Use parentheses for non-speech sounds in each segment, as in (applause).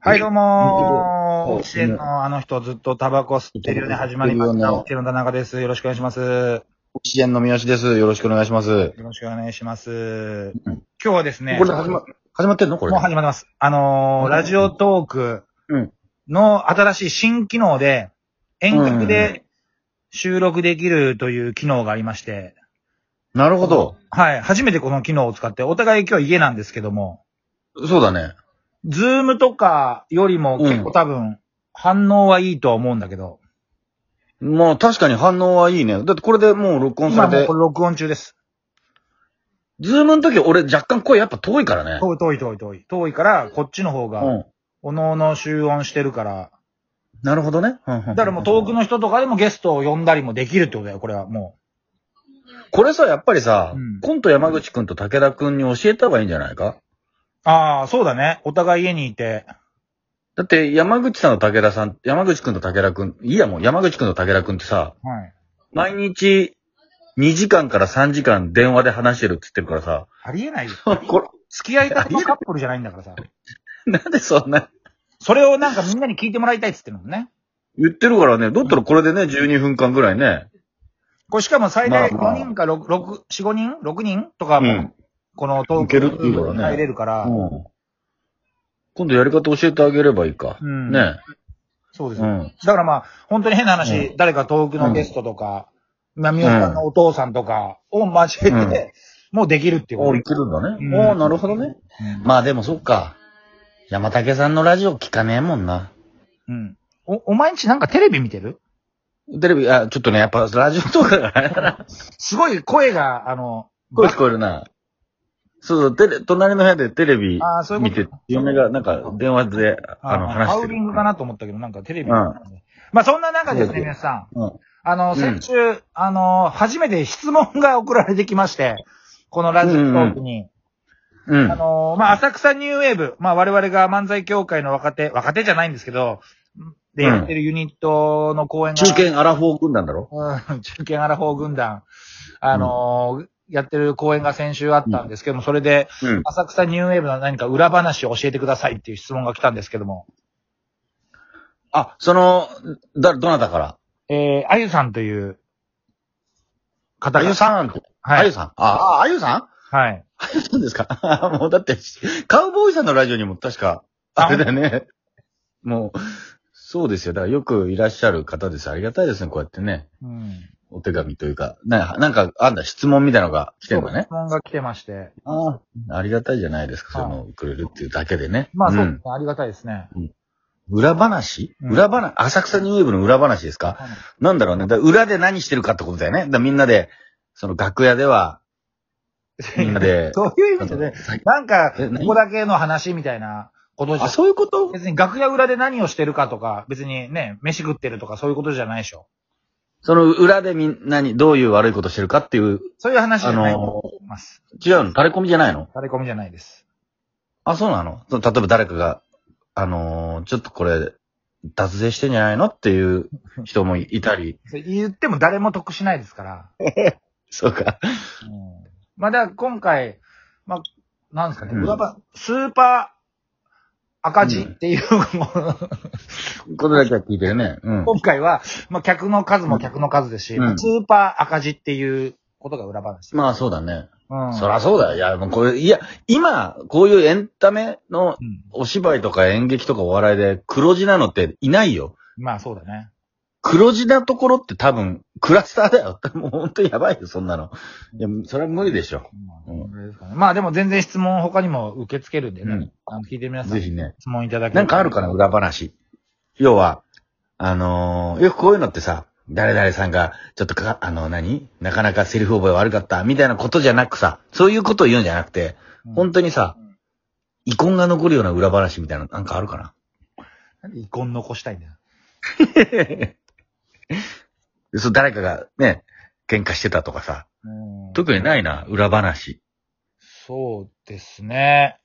はい、どうもー。はいオキシエンのあの人ずっとタバコ吸ってるよね、始まりました。オキシエンの田中です。よろしくお願いします。よオキシエンの三好です。よろしくお願いします。ろしくお願いします。今日はですね、これ始ま、始まってんの？これ。もう始まってます。あのー、ラジオトークうんの新しい新機能で、遠隔で収録できるという機能がありまして、なるほど。はい、初めてこの機能を使って、お互い今日家なんですけども、そうだね。ズームとかよりも結構多分、反応はいいとは思うんだけど、もう確かに反応はいいね。だってこれでもう録音されて今もうこ、れ録音中です。ズームの時俺若干声やっぱ遠いからね。遠い遠い遠い遠い。遠いから、こっちの方が、うん。おのおの集音してるから、なるほどね。だだからもう遠くの人とかでもゲストを呼んだりもできるってことだよ、これはもこれさ、やっぱりさ、うんコント山口くんと武田くんに教えた方がいいんじゃないか？う。ああ、そうだね。お互い家にいて。だって山口さんと武田さん、山口くんと武田くん、いいやもう山口くんと武田くんってさ、はい。毎日2時間から3時間電話で話してるって言ってるからさ、ありえないよ。(laughs) これ、付き合い方のカップルじゃないんだからさ。(laughs) なんでそんなそれをなんかみんなに聞いてもらいたいっつってるのね。言ってるからね、だったらこれでね、12分間ぐらいね。これしかも最大まあまあ5人か6、6、4、5人 ?6 人？とかも、うんこのトークいけるっていうからね入れるから、うん。今度やり方教えてあげればいいか。うんねそうですよ。うん。だからまあ、本当に変な話、う誰か遠くのゲストとか、まあ、みおさんのお父さんとかを交えて、もうできるっていうこおといけるんだね。うんおなるほどね。うんまあでもそっか。山竹さんのラジオ聞かねえもんな。うん。お、お前んちなんかテレビ見てる？テレビ、あ、ちょっとね、やっぱラジオとかがあれだな。(laughs) すごい声が、あの、声聞こえるな。そうそう、テレ、隣の部屋でテレビあーそういうこと見て、嫁がなんか電話で、あの、あ話してる。ハウリングかなと思ったけど、なんかテレビ、うん。まあそんな中ですね、皆さん。うん。あの、ん。先週、あの、初めて質問が送られてきまして、このラジオトークに。うん。あ。の、まあ、浅草ニューウェーブ、まあ、我々が漫才協会の若手、若手じゃないんですけど、でやってるユニットの公演が、中堅アラフォー軍団だろ？うん、中堅アラフォー軍団、あのーやってる公演が先週あったんですけども、それで、うん。浅草ニューウェーブの何か裏話を教えてくださいっていう質問が来たんですけども、あ、その、だ、どなたから？えー、あゆさんという方が、あゆさん。はい。あゆさん。あ、あ、あゆさん？はい。あゆさんですか？あ (laughs) もうだって、カウボーイさんのラジオにも確か、あれだよね。もう、そうですよ。だからよくいらっしゃる方です。ありがたいですね、こうやってね。うん。お手紙というか、ななんか、あんだ、質問みたいなのが来てるんだね質。問が来てまして、ああ、ありがたいじゃないですか、そういうのをくれるっていうだけでね。まあそう、んありがたいですね。裏話、うん裏話？浅草ニューウェーブの裏話ですか？なんだろうね。だ裏で何してるかってことだよね。だみんなで、その楽屋では、みんなで、(laughs) そういう意味でね、なんか、え何？ここだけの話みたいなことじゃあ、そういうこと？別に楽屋裏で何をしてるかとか、別にね、飯食ってるとかそういうことじゃないでしょ。その裏でみんなにどういう悪いことしてるかっていう、そういう話じゃないとあの思います。違うの？垂れ込みじゃないの？垂れ込みじゃないです。あ、そうなの？その例えば誰かが、あのーちょっとこれ、脱税してんじゃないのっていう (laughs) 人もいたり。それ言っても誰も得しないですから。(laughs) そうか。うんまあ、だから今回、まあ、なんですかね、うん裏ばスーパー赤字っていう、これだけは聞いてるね。うん。今回は、まあ、客の数も客の数ですし、うんスーパー赤字っていうことが裏話。まあそうだね。うん。そらそうだよ。いや、もうこれ、いや、今、こういうエンタメのうんお芝居とか演劇とかお笑いで黒字なのっていないよ。まあそうだね。黒字なところって多分、クラスターだよ。(laughs) もう本当にやばいよ、そんなの。いや、それは無理でしょ。うんまあでも全然質問他にも受け付けるんでね。うんあの聞いてる皆さんぜひね。質問いただけなんかあるかな、裏話。要は、あのーよくこういうのってさ、誰々さんが、ちょっとか、あの、何？なかなかセリフ覚え悪かった、みたいなことじゃなくさ、そういうことを言うんじゃなくて、うん本当にさ、遺恨が残るような裏話みたいなのなんかあるかな？なんで遺恨残したいんだよ。(laughs) (laughs) そう、誰かがね、喧嘩してたとかさ、うん特にないな、裏話。そうですね。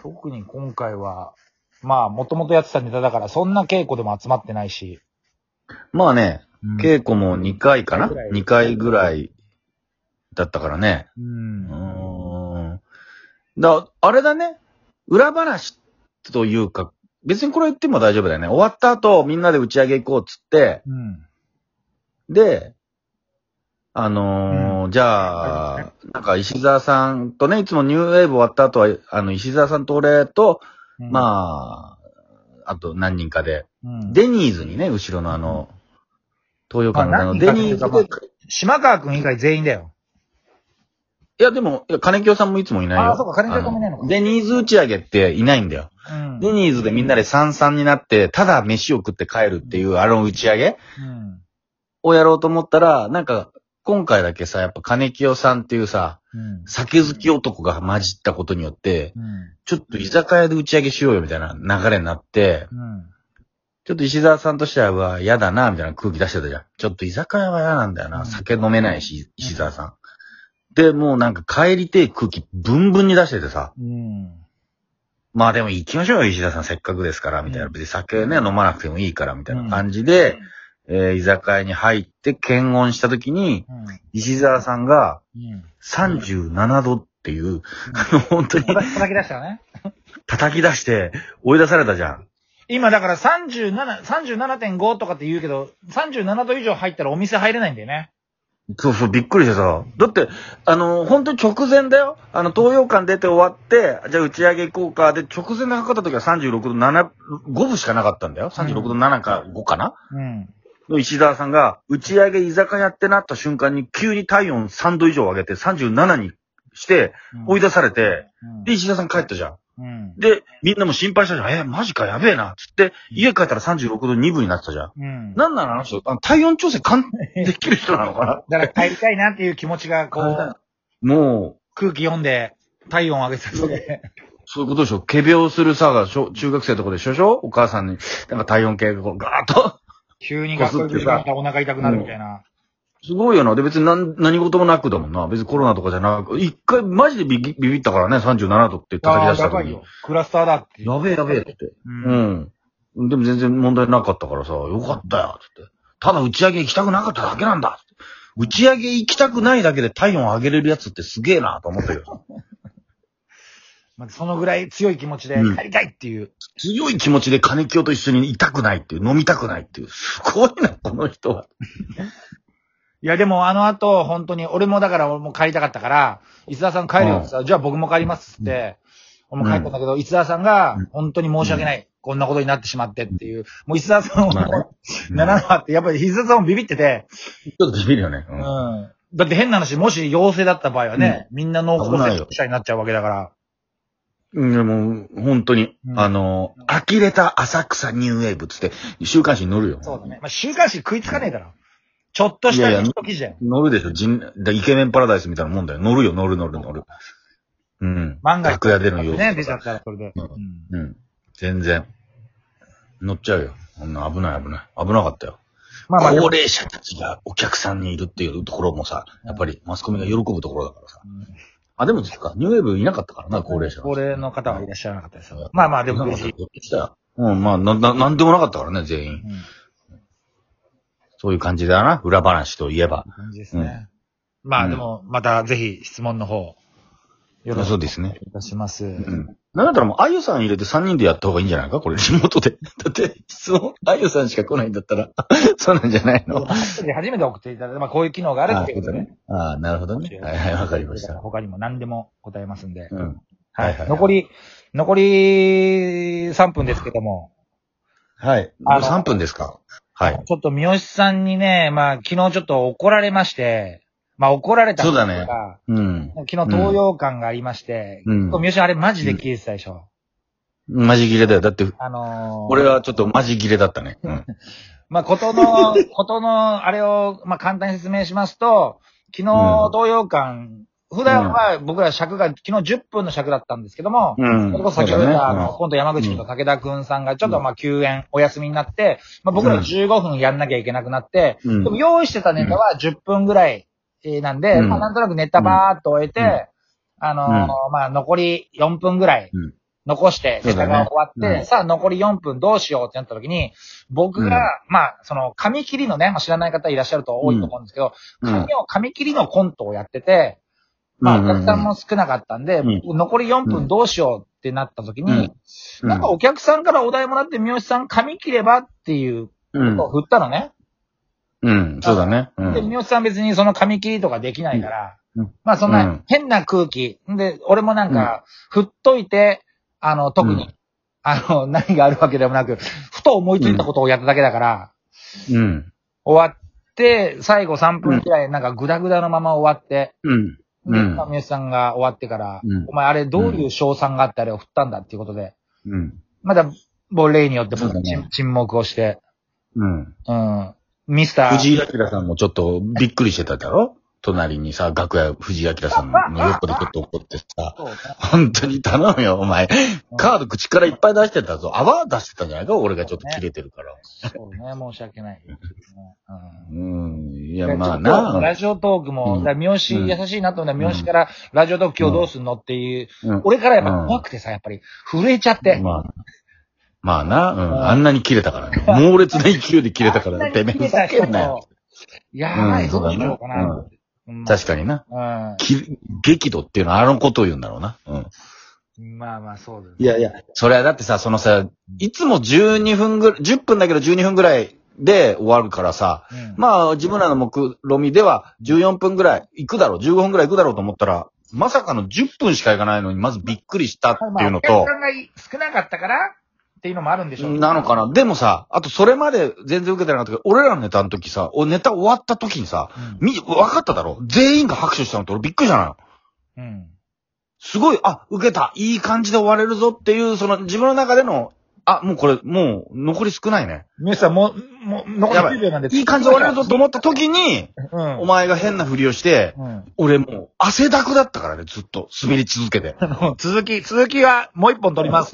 特に今回は、まあ、もともとやってたネタだから、そんな稽古でも集まってないし。まあね、うん稽古も2回かな？二回ぐらい ?2 回ぐらいだったからね。う。うんーん。だ、あれだね。裏話というか、別にこれ言っても大丈夫だよね。終わった後、みんなで打ち上げ行こうっつって、うん。で、あのーじゃあ、なんか石沢さんとね、いつもニューウェーブ終わった後は、あの、石沢さんと俺と、うん、まあ、あと何人かで、うん、デニーズにね、後ろのあの、東洋館のあの、まあ何人かデニーズで、島川くん以外全員だよ。いやでも、いや金清さんもいつもいないよ。あそうか金清さんもいないのかあデニーズ打ち上げっていないんだよ。うん。デニーズでみんなで三々になって、ただ飯を食って帰るっていうあの打ち上げうん。をやろうと思ったら、なんか、今回だけさ、やっぱ金清さんっていうさ、うん。酒好き男が混じったことによって、うん。ちょっと居酒屋で打ち上げしようよみたいな流れになって、うん。ちょっと石沢さんとしては、うわ嫌だな、みたいな空気出してたじゃん。ちょっと居酒屋は嫌なんだよな。うん酒飲めないし、石沢さん。で、もうなんか帰りてえ空気ブンブンに出しててさ。うん。まあでも行きましょうよ、石田さん。せっかくですから、みたいな。うん別に酒ね、飲まなくてもいいから、みたいな感じで、えー居酒屋に入って検温した時に、うん。石沢さんがうん。37度っていう、あの、本当に叩叩き出したよね。叩き出して追い出されたじゃん。今だから37、37.5とかって言うけど、37度以上入ったらお店入れないんだよね。そうそう、びっくりしてさ。だって、あの、本当に直前だよ。あの、東洋館出て終わって、じゃあ打ち上げ行こうか。で、直前で測った時は36度7、5分しかなかったんだよ。36度7か5かな、うん。の石沢さんが、打ち上げ居酒屋ってなった瞬間に急に体温3度以上上げて37にして追い出されて、うんで、石沢さん帰ったじゃん。うん。で、みんなも心配したじゃん。え、マジかやべえな。つって、家帰ったら36度2分になってたじゃん。うん。なんなのあの人、あの体温調整かんできる人なのか (laughs) だから帰りたいなっていう気持ちが、こなう、もう、空気読んで、体温上げさせて。そういうことでしょ？仮病するさ、小中学生とかでしょでしょ？お母さんに、なんか体温計がこうガーッと。急に学校行く時お腹痛くなるみたいな。すごいよな。で、別に何、何事もなくだもんな。別にコロナとかじゃなく、一回マジでビビビビったからね、37度って叩き出した時に。クラスターだって。やべえやべえって。う。うんん。でも全然問題なかったからさ、よかったよ、つって。ただ打ち上げ行きたくなかっただけなんだ。打ち上げ行きたくないだけで体温上げれるやつってすげえなと思ったけど。(laughs) まあそのぐらい強い気持ちでうん帰りたいっていう。強い気持ちで金清と一緒にいたくないっていう、飲みたくないっていう。すごいな、この人は。(laughs) いや、でもあの後、本当に、俺もだから俺も帰りたかったから、伊沢さん帰るよってさ、じゃあ僕も帰りますって、俺も帰ったんだけど、伊沢さんがうん、本当に申し訳ない。こんなことになってしまってっていう。もう伊沢さんを、まあね (laughs) ならなかって、やっぱり伊沢さんもビビってて、ちょっとビビるよね。ううんん。だって変な話、もし陽性だった場合はね、みんな濃厚接触者になっちゃうわけだから。うん。でも、本当に、うんあの、呆れた浅草ニューウェーブつって、週刊誌に載るよ。そうだね。まあ、週刊誌食いつかねえだろ。ちょっとしたいやいや一記事だよ。乗るでしょ。人だイケメンパラダイスみたいなもんだよ。乗るよ、乗る乗る乗る。うん。万が一楽屋での様子ね、出ちゃったらそれで。うんうんうん。全然。乗っちゃうよ。こんな危ない危ない。危なかったよ。まあまあ、高齢者たちがお客さんにいるっていうところもさ、やっぱりマスコミが喜ぶところだからさ。うんあ、でもですか、ニューウェーブいなかったからな、高齢者。高齢の方はいらっしゃらなかったですよ。まあまあ、でも無事。うん、まあ、な、な、なんでもなかったからね、全員。うんそういう感じだな、裏話といえば。感じですね。まあでも、またぜひ質問の方、よろしくお願そうですね。いいたします。うん。なんだったらもう、あゆさん入れて3人でやった方がいいんじゃないか？これ、地元で。(laughs) だって、質問、あゆさんしか来ないんだったら、(laughs) そうなんじゃないの？初めて送っていただいて、まあこういう機能があるっていうことでね。ああ、なるほどね。はいはい、わかりました。他にも何でも答えますんで。うん。ははいはいい。残り、残り3分ですけども、はい。あの3分ですか？はい。ちょっと三好さんにね、まあ昨日ちょっと怒られまして、まあ怒られたそうだねがうん。昨日東洋館がありまして、うん三好あれマジで聞いてたでしょ。マジ切れだよ。だって、あのー、俺はちょっとマジ切れだったね。うん。(laughs) まあ、ことの、ことの、あれを、まあ、簡単に説明しますと、昨日、東洋館、普段は僕ら尺が、昨日10分の尺だったんですけども、うん。それこそ先ほど言った、あの、そ今度山口君と武田君さんがちょっとまあ休園、お休みになって、まあ僕らうん。15分やんなきゃいけなくなって、うん。でも用意してたネタは10分ぐらいえーなんで、うん。まあなんとなくネタバーっと終えて、あのーまあ残り4分ぐらいうん。残して、ネタが終わって、うん。さあ残り4分どうしようってなった時に、僕が、うん。まあその紙切りのね、まあ知らない方いらっしゃると多いと思うんですけど、うん。紙を、紙切りのコントをやってて、まあ、お客さんも少なかったんで、う残り4分どうしようっってなった時に、うんなんかお客さんからお題もらって、三好さん髪切ればっていううんことを振ったのね。うん、そうだね。うで、ん。三好さん別にその髪切りとかできないから、うんまあそんうんな変な空気。で、俺もなんか、振っといて、あの、特に、うんあの、(laughs) 何があるわけでもなく、ふと思いついたことをやっただけだから、うん。終わって、最後3分くらいなんかグダグダのまま終わって、うん。で、うん。まあ三好さんが終わってから、うん。お前あれどういう賞賛があってあれを振ったんだっていうことで、うん。まだ、もう例によってそうだね。沈沈黙をして、うん。うん。ミスター、藤井明さんもちょっとびっくりしてただろ？隣にさ、楽屋藤井明さんの横でちょっと怒ってさ、本当に頼むよ、お前。カード口からいっぱい出してたぞ。泡出してたんじゃないか俺がちょっと切れてるから。そうね、申し訳ない。うんうん。いや、でまあちょっとラな。ジオトークも、うんだ三好優しいなと思ったら、三好からラジオトーク今日どうすんの？っていう、うん俺からやっぱ怖くてさ、やっぱり震えちゃって。まあ、まあな、ううんん。あんなに切れたからね。猛烈な勢いで切れたから、(laughs) てめえふざけんなよ。。やばい、うんどうしようかな。確かにな。うき激怒っていうのはあのことを言うんだろうな。うん。ん。まあまあ、そうです。いやいや、それはだってさ、そのさ、いつも12分ぐらい、10分だけど12分ぐらいで終わるからさ、うん、まあ自分らの目論みでは14分ぐらい行くだろう、15分ぐらい行くだろうと思ったら、まさかの10分しか行かないのに、まずびっくりしたっていうのまあおと客さ、んが少なかったからっていうのもあるんでしょうなのかな。でもさ、あとそれまで全然受けてなかったけど、俺らのネタの時さ、おネタ終わった時にさ、うんみ、分かっただろ？全員が拍手したのって俺びっくりしたのよ。うん。すごい、あ、受けた、いい感じで終われるぞっていう、その自分の中での、あ、もうこれ、もう残り少ないね。皆さん、もう、もう、残りやばい10秒なんで。いい感じで終われるぞと思った時に、うん。お前が変なふりをして、うん。俺もう汗だくだったからね、ずっと滑り続けて。(laughs) 続き、続きはもう一本取ります。